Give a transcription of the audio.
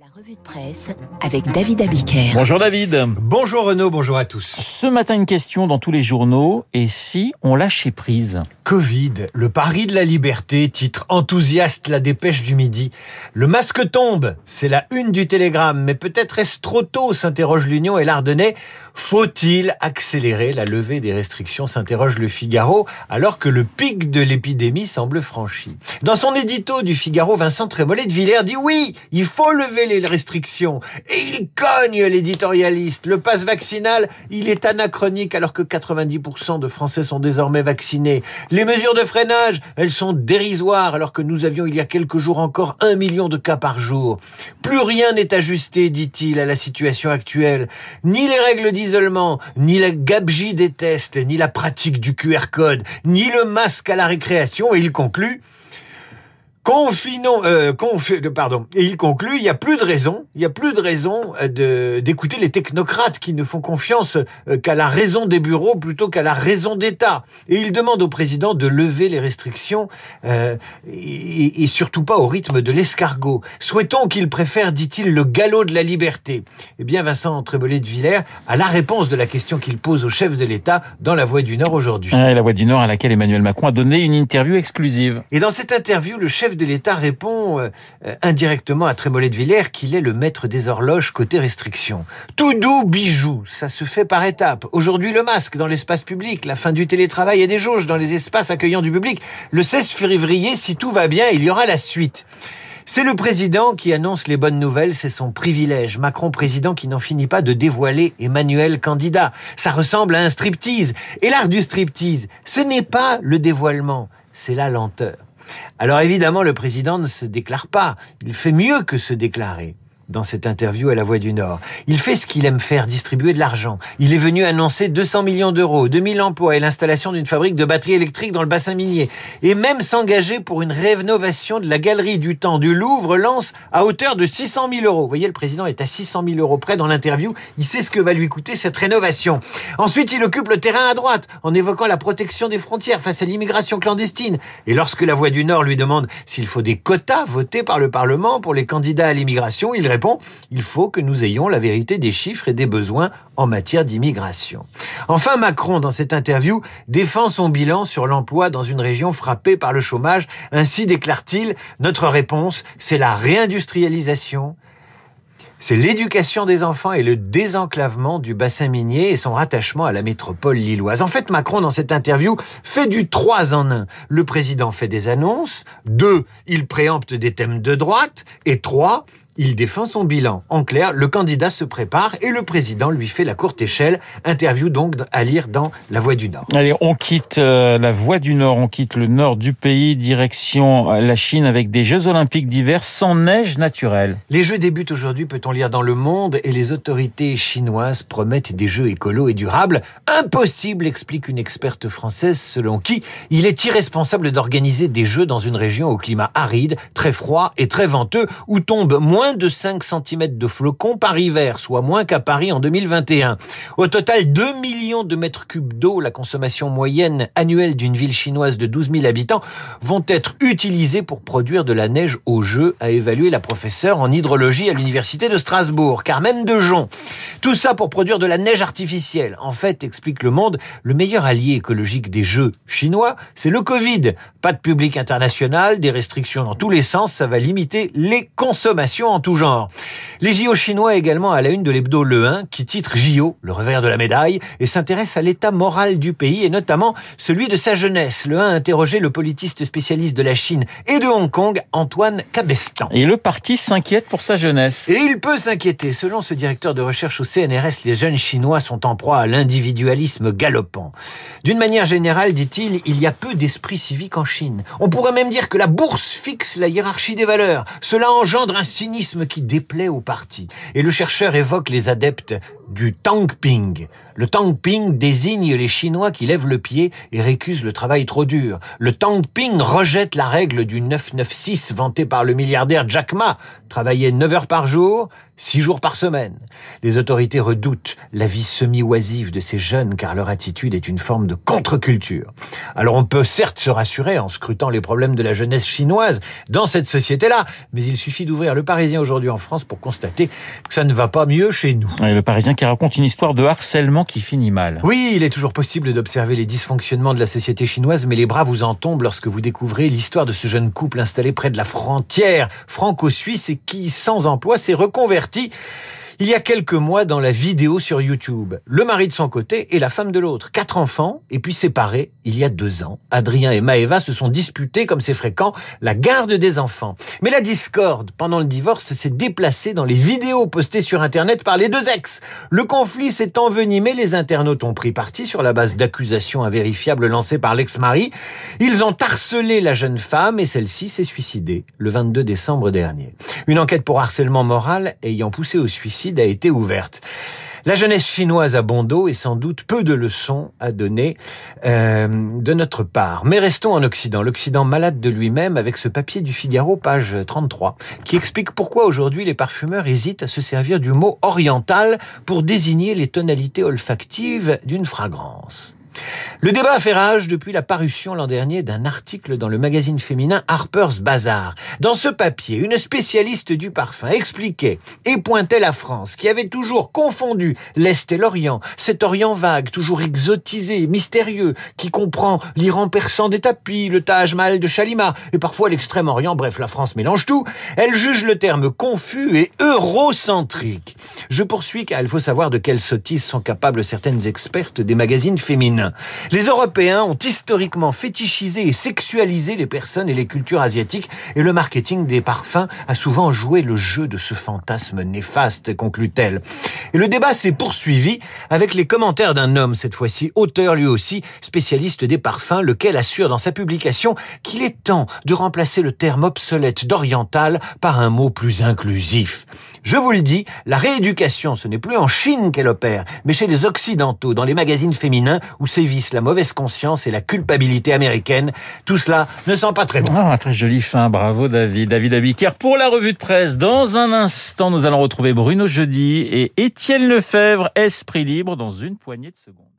La revue de presse avec David Abiker. Bonjour David. Bonjour Renaud, bonjour à tous. Ce matin, une question dans tous les journaux. Et si on lâchait prise? Covid, le pari de la liberté, titre enthousiaste la dépêche du midi. Le masque tombe, c'est la une du télégramme, mais peut-être est-ce trop tôt, s'interroge l'Union et l'Ardennais. Faut-il accélérer la levée des restrictions, s'interroge le Figaro, alors que le pic de l'épidémie semble franchi. Dans son édito du Figaro, Vincent Trémollet de Villers dit oui, il faut lever les restrictions. Et il cogne l'éditorialiste. Le passe vaccinal, il est anachronique alors que 90% de Français sont désormais vaccinés. Les mesures de freinage, elles sont dérisoires alors que nous avions il y a quelques jours encore un million de cas par jour. Plus rien n'est ajusté, dit-il, à la situation actuelle. Ni les règles d'isolement, ni la gabegie des tests, ni la pratique du QR code, ni le masque à la récréation. Et il conclut, Confinons, euh, pardon. Et il conclut, il n'y a plus de raison, il y a plus de raison euh, de, d'écouter les technocrates qui ne font confiance euh, qu'à la raison des bureaux plutôt qu'à la raison d'État. Et il demande au président de lever les restrictions euh, et, et, surtout pas au rythme de l'escargot. Souhaitons qu'il préfère, dit-il, le galop de la liberté. Eh bien, Vincent Trébollet de Villers a la réponse de la question qu'il pose au chef de l'État dans La Voix du Nord aujourd'hui. Ah, la Voix du Nord à laquelle Emmanuel Macron a donné une interview exclusive. Et dans cette interview, le chef de l'État répond euh, indirectement à Trémollet de Villers qu'il est le maître des horloges côté restrictions. Tout doux bijou, ça se fait par étapes. Aujourd'hui, le masque dans l'espace public, la fin du télétravail et des jauges dans les espaces accueillants du public. Le 16 février, si tout va bien, il y aura la suite. C'est le président qui annonce les bonnes nouvelles, c'est son privilège. Macron président qui n'en finit pas de dévoiler Emmanuel candidat. Ça ressemble à un striptease. Et l'art du striptease, ce n'est pas le dévoilement, c'est la lenteur. Alors évidemment, le président ne se déclare pas. Il fait mieux que se déclarer dans cette interview à La Voix du Nord. Il fait ce qu'il aime faire, distribuer de l'argent. Il est venu annoncer 200 millions d'euros, 2000 emplois et l'installation d'une fabrique de batteries électriques dans le bassin minier. Et même s'engager pour une rénovation de la galerie du temps du Louvre lance à hauteur de 600 000 euros. Vous voyez, le président est à 600 000 euros près dans l'interview. Il sait ce que va lui coûter cette rénovation. Ensuite, il occupe le terrain à droite en évoquant la protection des frontières face à l'immigration clandestine. Et lorsque La Voix du Nord lui demande s'il faut des quotas votés par le Parlement pour les candidats à l'immigration, il il faut que nous ayons la vérité des chiffres et des besoins en matière d'immigration. Enfin, Macron, dans cette interview, défend son bilan sur l'emploi dans une région frappée par le chômage. Ainsi déclare-t-il, notre réponse, c'est la réindustrialisation, c'est l'éducation des enfants et le désenclavement du bassin minier et son rattachement à la métropole lilloise. En fait, Macron, dans cette interview, fait du 3 en 1. Le président fait des annonces, 2. Il préempte des thèmes de droite, et 3. Il défend son bilan. En clair, le candidat se prépare et le président lui fait la courte échelle. Interview donc à lire dans La Voix du Nord. Allez, on quitte euh, la Voix du Nord, on quitte le nord du pays, direction la Chine avec des Jeux Olympiques d'hiver sans neige naturelle. Les Jeux débutent aujourd'hui, peut-on lire dans Le Monde, et les autorités chinoises promettent des Jeux écolos et durables. Impossible, explique une experte française, selon qui il est irresponsable d'organiser des Jeux dans une région au climat aride, très froid et très venteux, où tombe moins de 5 cm de flocons par hiver, soit moins qu'à Paris en 2021. Au total, 2 millions de mètres cubes d'eau, la consommation moyenne annuelle d'une ville chinoise de 12 000 habitants, vont être utilisés pour produire de la neige au jeu, a évalué la professeure en hydrologie à l'université de Strasbourg, Carmen Dejon. Tout ça pour produire de la neige artificielle. En fait, explique le monde, le meilleur allié écologique des jeux chinois, c'est le Covid. Pas de public international, des restrictions dans tous les sens, ça va limiter les consommations tout genre. Les JO chinois également à la une de l'hebdo Le 1 qui titre JO, le revers de la médaille, et s'intéresse à l'état moral du pays et notamment celui de sa jeunesse. Le 1 a interrogé le politiste spécialiste de la Chine et de Hong Kong, Antoine Cabestan. Et le parti s'inquiète pour sa jeunesse. Et il peut s'inquiéter. Selon ce directeur de recherche au CNRS, les jeunes chinois sont en proie à l'individualisme galopant. D'une manière générale, dit-il, il y a peu d'esprit civique en Chine. On pourrait même dire que la bourse fixe la hiérarchie des valeurs. Cela engendre un cynisme qui déplaît au parti. Et le chercheur évoque les adeptes du tangping. Le tangping désigne les Chinois qui lèvent le pied et récusent le travail trop dur. Le tangping rejette la règle du 996 vantée par le milliardaire Jack Ma. Travailler 9 heures par jour, 6 jours par semaine. Les autorités redoutent la vie semi-oisive de ces jeunes car leur attitude est une forme de contre-culture. Alors on peut certes se rassurer en scrutant les problèmes de la jeunesse chinoise dans cette société-là, mais il suffit d'ouvrir le Parisien aujourd'hui en France pour constater que ça ne va pas mieux chez nous. Qui raconte une histoire de harcèlement qui finit mal. Oui, il est toujours possible d'observer les dysfonctionnements de la société chinoise, mais les bras vous en tombent lorsque vous découvrez l'histoire de ce jeune couple installé près de la frontière franco-suisse et qui, sans emploi, s'est reconverti il y a quelques mois dans la vidéo sur YouTube. Le mari de son côté et la femme de l'autre. Quatre enfants, et puis séparés il y a deux ans. Adrien et Maëva se sont disputés, comme c'est fréquent, la garde des enfants. Mais la discorde pendant le divorce s'est déplacée dans les vidéos postées sur Internet par les deux ex. Le conflit s'est envenimé, les internautes ont pris parti sur la base d'accusations invérifiables lancées par l'ex-mari. Ils ont harcelé la jeune femme et celle-ci s'est suicidée le 22 décembre dernier. Une enquête pour harcèlement moral ayant poussé au suicide a été ouverte. La jeunesse chinoise a bon dos sans doute peu de leçons à donner euh, de notre part. Mais restons en Occident. L'Occident malade de lui-même avec ce papier du Figaro, page 33, qui explique pourquoi aujourd'hui les parfumeurs hésitent à se servir du mot oriental pour désigner les tonalités olfactives d'une fragrance. Le débat a fait rage depuis la parution l'an dernier d'un article dans le magazine féminin Harper's Bazaar. Dans ce papier, une spécialiste du parfum expliquait et pointait la France qui avait toujours confondu l'Est et l'Orient, cet Orient vague, toujours exotisé, mystérieux, qui comprend l'Iran persan des tapis, le Taj Mahal de Chalima et parfois l'Extrême-Orient, bref, la France mélange tout. Elle juge le terme confus et eurocentrique. Je poursuis car il faut savoir de quelles sottises sont capables certaines expertes des magazines féminins. Les Européens ont historiquement fétichisé et sexualisé les personnes et les cultures asiatiques et le marketing des parfums a souvent joué le jeu de ce fantasme néfaste, conclut-elle. Et le débat s'est poursuivi avec les commentaires d'un homme, cette fois-ci auteur lui aussi, spécialiste des parfums, lequel assure dans sa publication qu'il est temps de remplacer le terme obsolète d'oriental par un mot plus inclusif. Je vous le dis, la rééducation, ce n'est plus en Chine qu'elle opère, mais chez les Occidentaux, dans les magazines féminins, où sévissent la mauvaise conscience et la culpabilité américaine. Tout cela ne sent pas très bon. Ah, très joli fin, bravo David. David Abiker pour la revue de presse. Dans un instant, nous allons retrouver Bruno Jeudi et Étienne Lefebvre, Esprit Libre, dans une poignée de secondes.